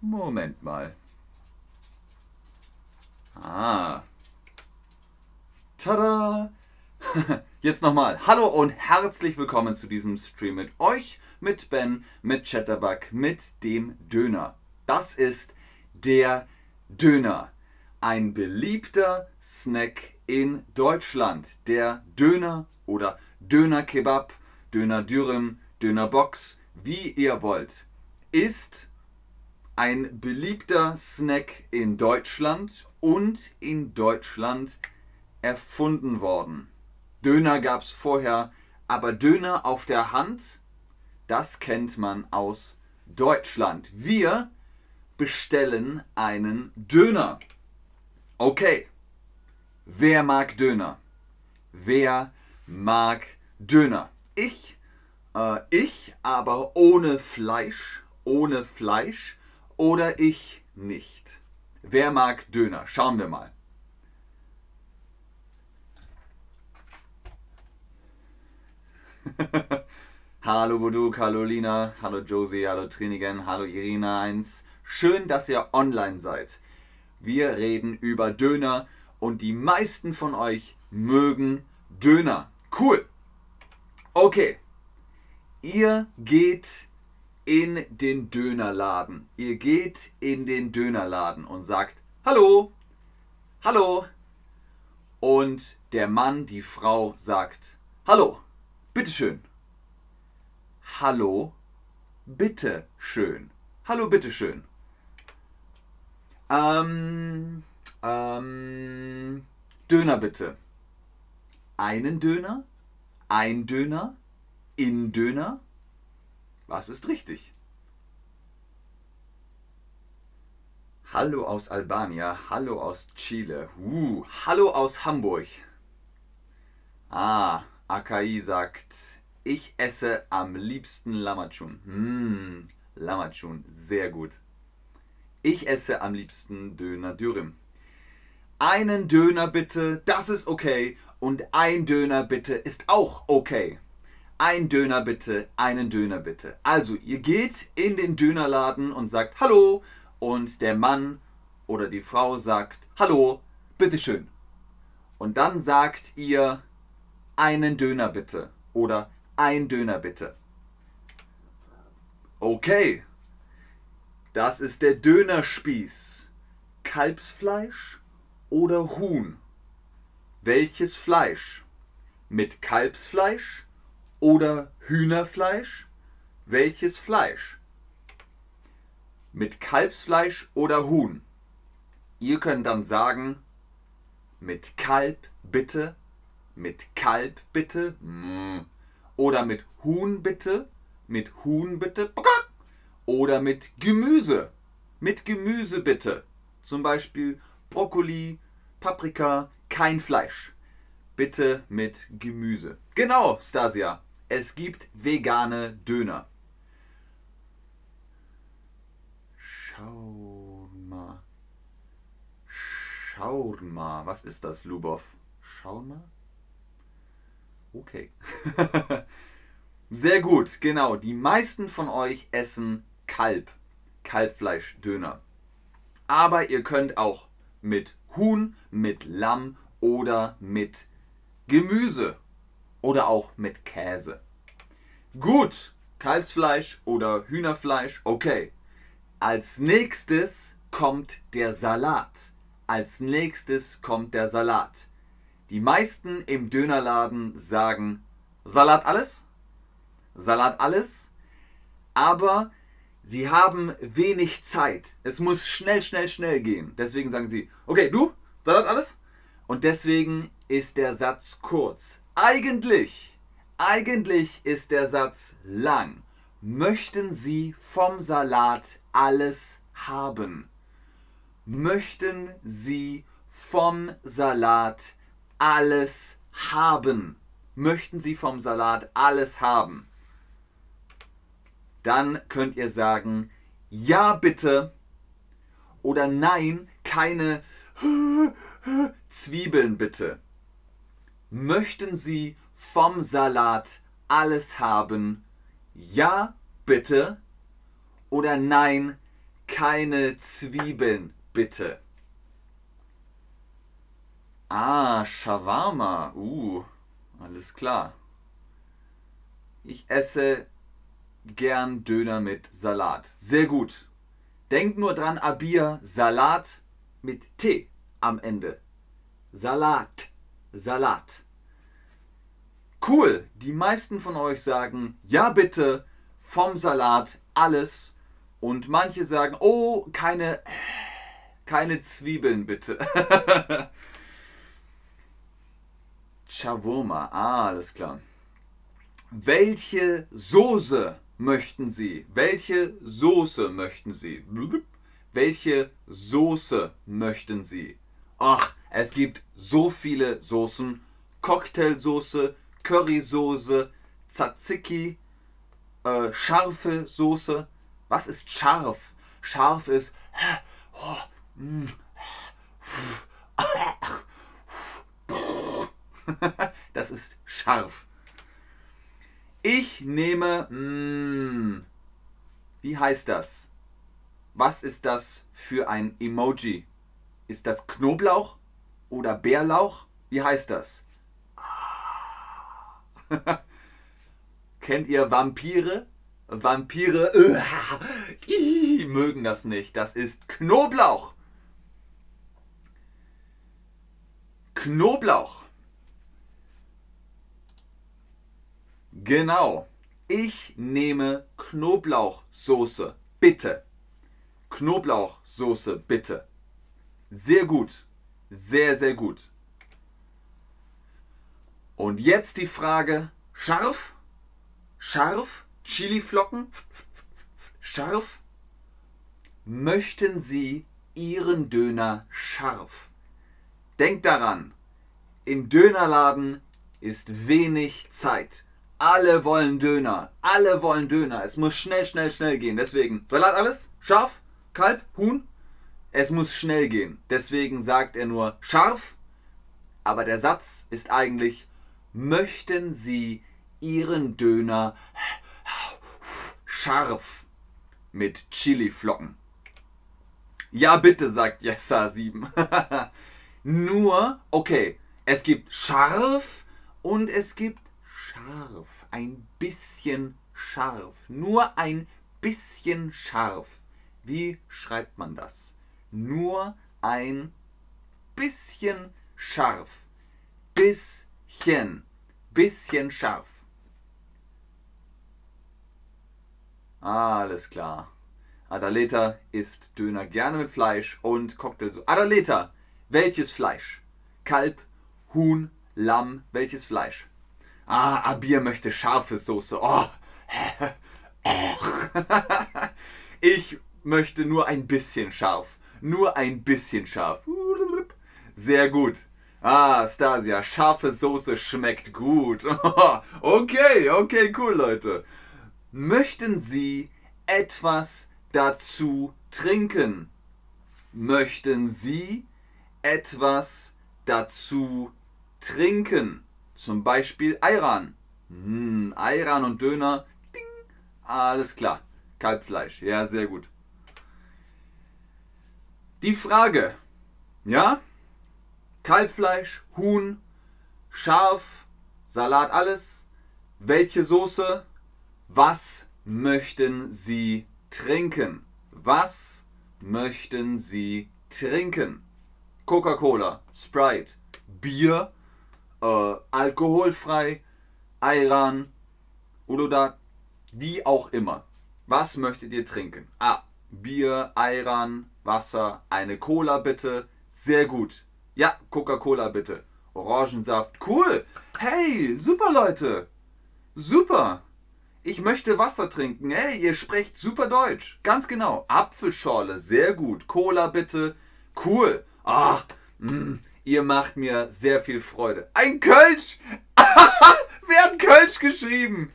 Moment mal. Ah. Tada! Jetzt nochmal. Hallo und herzlich willkommen zu diesem Stream mit euch, mit Ben, mit Chatterbug, mit dem Döner. Das ist der Döner. Ein beliebter Snack in Deutschland. Der Döner oder Döner Kebab, Döner Dürüm, Döner Box, wie ihr wollt, ist ein beliebter Snack in Deutschland und in Deutschland erfunden worden. Döner gab es vorher, aber Döner auf der Hand, das kennt man aus Deutschland. Wir bestellen einen Döner. Okay, wer mag Döner? Wer mag Döner? Ich, äh, ich, aber ohne Fleisch, ohne Fleisch oder ich nicht. Wer mag Döner? Schauen wir mal. hallo Buduk, hallo Lina, hallo Josie, hallo Trinigen, hallo Irina 1. Schön, dass ihr online seid. Wir reden über Döner und die meisten von euch mögen Döner. Cool. Okay. Ihr geht in den Dönerladen. Ihr geht in den Dönerladen und sagt, hallo, hallo. Und der Mann, die Frau sagt, hallo, bitteschön. Hallo, bitteschön. Hallo, bitteschön. Ähm, ähm, Döner bitte. Einen Döner? Ein Döner? In Döner? Was ist richtig? Hallo aus Albania, hallo aus Chile, uh, hallo aus Hamburg. Ah, Akai sagt, ich esse am liebsten Lamachun. Hm, Lamachun, sehr gut. Ich esse am liebsten Döner Dürüm. Einen Döner bitte, das ist okay. Und ein Döner bitte ist auch okay ein Döner bitte, einen Döner bitte. Also, ihr geht in den Dönerladen und sagt Hallo und der Mann oder die Frau sagt Hallo, bitteschön. Und dann sagt ihr einen Döner bitte oder ein Döner bitte. Okay, das ist der Dönerspieß. Kalbsfleisch oder Huhn? Welches Fleisch? Mit Kalbsfleisch oder Hühnerfleisch? Welches Fleisch? Mit Kalbsfleisch oder Huhn? Ihr könnt dann sagen, mit Kalb bitte, mit Kalb bitte, mm. oder mit Huhn bitte, mit Huhn bitte, oder mit Gemüse, mit Gemüse bitte. Zum Beispiel Brokkoli, Paprika, kein Fleisch. Bitte mit Gemüse. Genau, Stasia. Es gibt vegane Döner. Shawarma. Shawarma. Was ist das, Lubov? Shawarma? Okay. Sehr gut, genau. Die meisten von euch essen Kalb. Kalbfleisch-Döner. Aber ihr könnt auch mit Huhn, mit Lamm oder mit Gemüse oder auch mit Käse. Gut, Kalbsfleisch oder Hühnerfleisch, okay. Als nächstes kommt der Salat. Als nächstes kommt der Salat. Die meisten im Dönerladen sagen Salat alles? Salat alles? Aber sie haben wenig Zeit. Es muss schnell, schnell, schnell gehen. Deswegen sagen sie, okay, du, Salat alles? Und deswegen ist der Satz kurz. Eigentlich, eigentlich ist der Satz lang. Möchten Sie vom Salat alles haben? Möchten Sie vom Salat alles haben? Möchten Sie vom Salat alles haben? Dann könnt ihr sagen, ja bitte oder nein, keine Zwiebeln bitte. Möchten Sie vom Salat alles haben? Ja, bitte. Oder nein, keine Zwiebeln, bitte. Ah, Shawarma. Uh, alles klar. Ich esse gern Döner mit Salat. Sehr gut. Denk nur dran, Abir, Salat mit T am Ende. Salat. Salat. Cool. Die meisten von euch sagen, ja bitte, vom Salat alles. Und manche sagen, oh, keine, keine Zwiebeln bitte. Shawarma, ah, alles klar. Welche Soße möchten Sie? Welche Soße möchten Sie? Welche Soße möchten Sie? Ach, es gibt so viele Soßen. Cocktailsoße, Currysoße, Tzatziki, äh, scharfe Soße. Was ist scharf? Scharf ist. Das ist scharf. Ich nehme. Mm, wie heißt das? Was ist das für ein Emoji? Ist das Knoblauch oder Bärlauch? Wie heißt das? Kennt ihr Vampire? Vampire uh, mögen das nicht. Das ist Knoblauch. Knoblauch. Genau. Ich nehme Knoblauchsoße. Bitte. Knoblauchsoße, bitte. Sehr gut. Sehr, sehr gut. Und jetzt die Frage, scharf? Scharf? Chiliflocken? Scharf? Möchten Sie Ihren Döner scharf? Denkt daran, im Dönerladen ist wenig Zeit. Alle wollen Döner. Alle wollen Döner. Es muss schnell, schnell, schnell gehen. Deswegen Salat alles? Scharf? Kalb? Huhn? Es muss schnell gehen. Deswegen sagt er nur scharf. Aber der Satz ist eigentlich, möchten Sie Ihren Döner scharf mit Chiliflocken? Ja, bitte, sagt Jessa 7. nur, okay, es gibt scharf und es gibt scharf. Ein bisschen scharf. Nur ein bisschen scharf. Wie schreibt man das? Nur ein bisschen scharf. Bisschen. Bisschen scharf. Alles klar. Adaleta isst Döner gerne mit Fleisch und Cocktail so. Adaleta, welches Fleisch? Kalb, Huhn, Lamm, welches Fleisch? Ah, Abir möchte scharfe Soße. Oh. ich möchte nur ein bisschen scharf. Nur ein bisschen scharf. Sehr gut. Ah, Stasia, scharfe Soße schmeckt gut. okay, okay, cool, Leute. Möchten Sie etwas dazu trinken? Möchten Sie etwas dazu trinken? Zum Beispiel Ayran. Hm, Ayran und Döner. Ding. Alles klar. Kalbfleisch. Ja, sehr gut. Die Frage. Ja? Kalbfleisch, Huhn, Schaf, Salat, alles. Welche Soße? Was möchten Sie trinken? Was möchten Sie trinken? Coca-Cola, Sprite, Bier, äh, alkoholfrei, Ayran, Uludat, wie auch immer. Was möchtet ihr trinken? Ah, Bier, Ayran, Wasser, eine Cola bitte. Sehr gut. Ja, Coca-Cola bitte. Orangensaft. Cool. Hey, super Leute. Super. Ich möchte Wasser trinken. Hey, ihr sprecht super Deutsch. Ganz genau. Apfelschorle. Sehr gut. Cola bitte. Cool. Ach, mh, mm, Ihr macht mir sehr viel Freude. Ein Kölsch! Wer hat Kölsch geschrieben?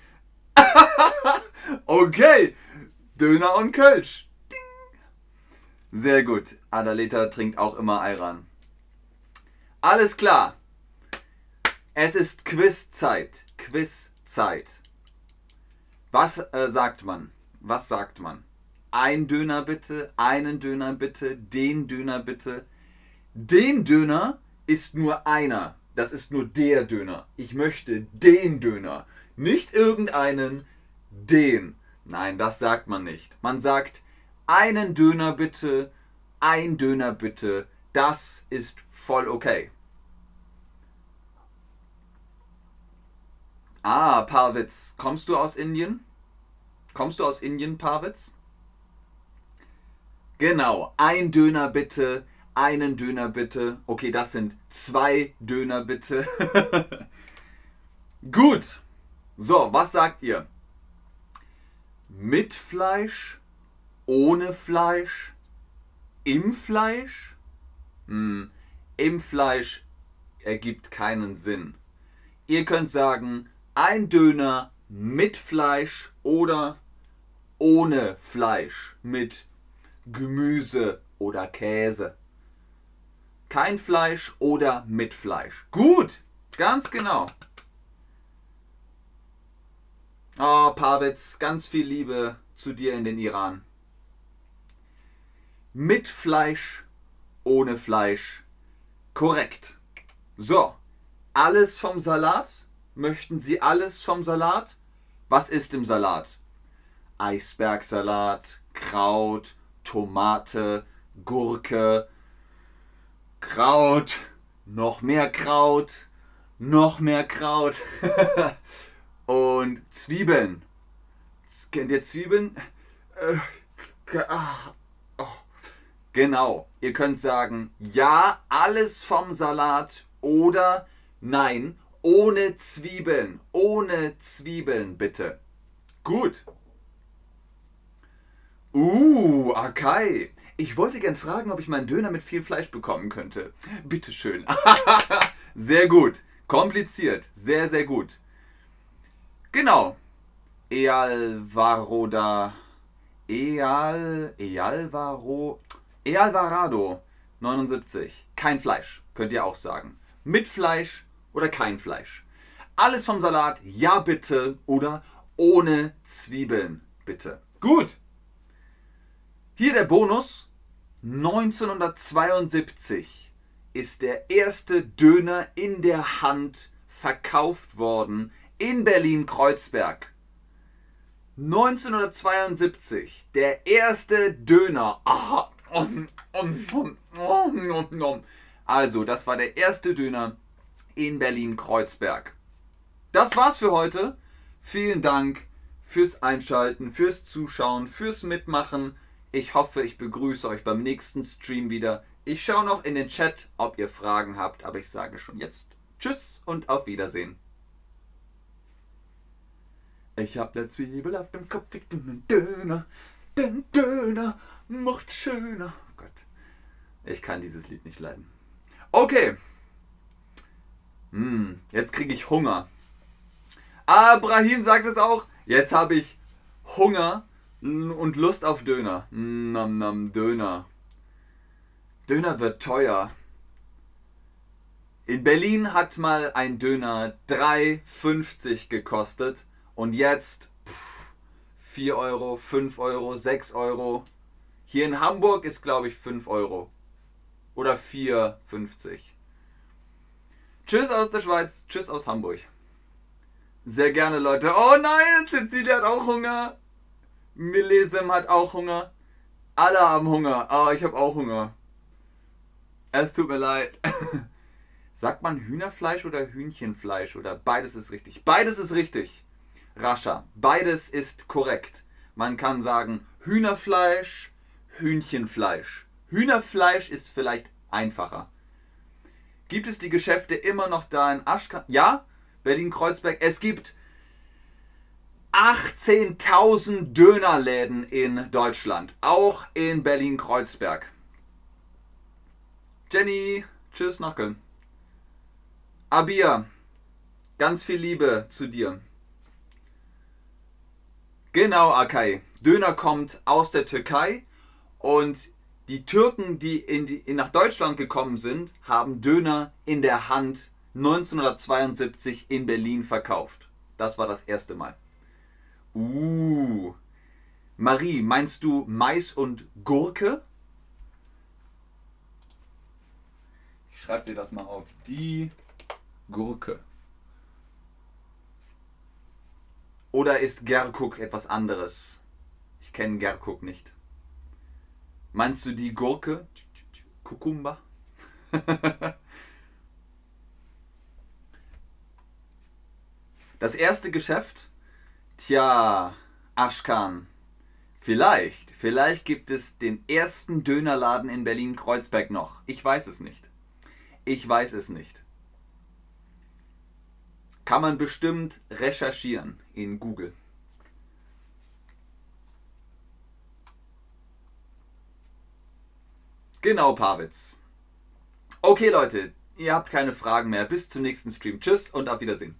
okay, Döner und Kölsch. Sehr gut. Adaleta trinkt auch immer Ayran. Alles klar. Es ist Quizzeit. Quizzeit. Was äh, sagt man? Was sagt man? ein Döner bitte, einen Döner bitte, den Döner bitte. Den Döner ist nur einer. Das ist nur der Döner. Ich möchte den Döner. Nicht irgendeinen, den. Nein, das sagt man nicht. Man sagt einen Döner bitte, ein Döner bitte. Das ist voll okay. Ah, Parwitz, kommst du aus Indien? Kommst du aus Indien, Parwitz? Genau, ein Döner bitte, einen Döner bitte. Okay, das sind zwei Döner bitte. Gut. So, was sagt ihr? Mit Fleisch, ohne Fleisch, im Fleisch? Hm, Im Fleisch ergibt keinen Sinn. Ihr könnt sagen, ein Döner mit Fleisch oder ohne Fleisch mit Gemüse oder Käse. Kein Fleisch oder mit Fleisch. Gut, ganz genau. Oh, Pavitz, ganz viel Liebe zu dir in den Iran. Mit Fleisch, ohne Fleisch. Korrekt. So, alles vom Salat? Möchten Sie alles vom Salat? Was ist im Salat? Eisbergsalat, Kraut, Tomate, Gurke, Kraut, noch mehr Kraut, noch mehr Kraut und Zwiebeln. Kennt ihr Zwiebeln? Äh, ah, oh. Genau, ihr könnt sagen, ja, alles vom Salat oder nein, ohne Zwiebeln, ohne Zwiebeln bitte. Gut. Uh, Akai. Ich wollte gern fragen, ob ich meinen Döner mit viel Fleisch bekommen könnte. Bitteschön. sehr gut. Kompliziert. Sehr, sehr gut. Genau. Ealvaroda. Eal. Ealvaro. Ealvarado. 79. Kein Fleisch. Könnt ihr auch sagen. Mit Fleisch oder kein Fleisch. Alles vom Salat. Ja, bitte. Oder ohne Zwiebeln. Bitte. Gut. Hier der Bonus. 1972 ist der erste Döner in der Hand verkauft worden in Berlin-Kreuzberg. 1972 der erste Döner. Also, das war der erste Döner in Berlin-Kreuzberg. Das war's für heute. Vielen Dank fürs Einschalten, fürs Zuschauen, fürs Mitmachen. Ich hoffe, ich begrüße euch beim nächsten Stream wieder. Ich schaue noch in den Chat, ob ihr Fragen habt, aber ich sage schon jetzt Tschüss und auf Wiedersehen. Ich hab ne Zwiebel auf dem Kopf, ich den Döner, den Döner macht schöner. Oh Gott, ich kann dieses Lied nicht leiden. Okay. Hm, jetzt kriege ich Hunger. Abrahim sagt es auch. Jetzt habe ich Hunger und Lust auf Döner. Nam, nam, Döner. Döner wird teuer. In Berlin hat mal ein Döner 3,50 gekostet und jetzt pff, 4 Euro, 5 Euro, 6 Euro. Hier in Hamburg ist glaube ich 5 Euro. Oder 4,50. Tschüss aus der Schweiz, tschüss aus Hamburg. Sehr gerne, Leute. Oh nein, Cecilia hat auch Hunger. Millesem hat auch Hunger. Alle haben Hunger. Oh, ich habe auch Hunger. Es tut mir leid. Sagt man Hühnerfleisch oder Hühnchenfleisch oder beides ist richtig? Beides ist richtig. Rascha, beides ist korrekt. Man kann sagen Hühnerfleisch, Hühnchenfleisch. Hühnerfleisch ist vielleicht einfacher. Gibt es die Geschäfte immer noch da in Aschka? Ja, Berlin-Kreuzberg. Es gibt 18.000 Dönerläden in Deutschland, auch in Berlin-Kreuzberg. Jenny, tschüss nach Köln. Abir, ganz viel Liebe zu dir. Genau, Akai. Döner kommt aus der Türkei und die Türken, die, in die in nach Deutschland gekommen sind, haben Döner in der Hand 1972 in Berlin verkauft. Das war das erste Mal. Uh. Marie, meinst du Mais und Gurke? Ich schreibe dir das mal auf. Die Gurke. Oder ist Gerkuk etwas anderes? Ich kenne Gerkuk nicht. Meinst du die Gurke? Kukumba? das erste Geschäft? Tja, Aschkan. Vielleicht, vielleicht gibt es den ersten Dönerladen in Berlin-Kreuzberg noch. Ich weiß es nicht. Ich weiß es nicht. Kann man bestimmt recherchieren in Google. Genau, Pavitz. Okay, Leute, ihr habt keine Fragen mehr. Bis zum nächsten Stream. Tschüss und auf Wiedersehen.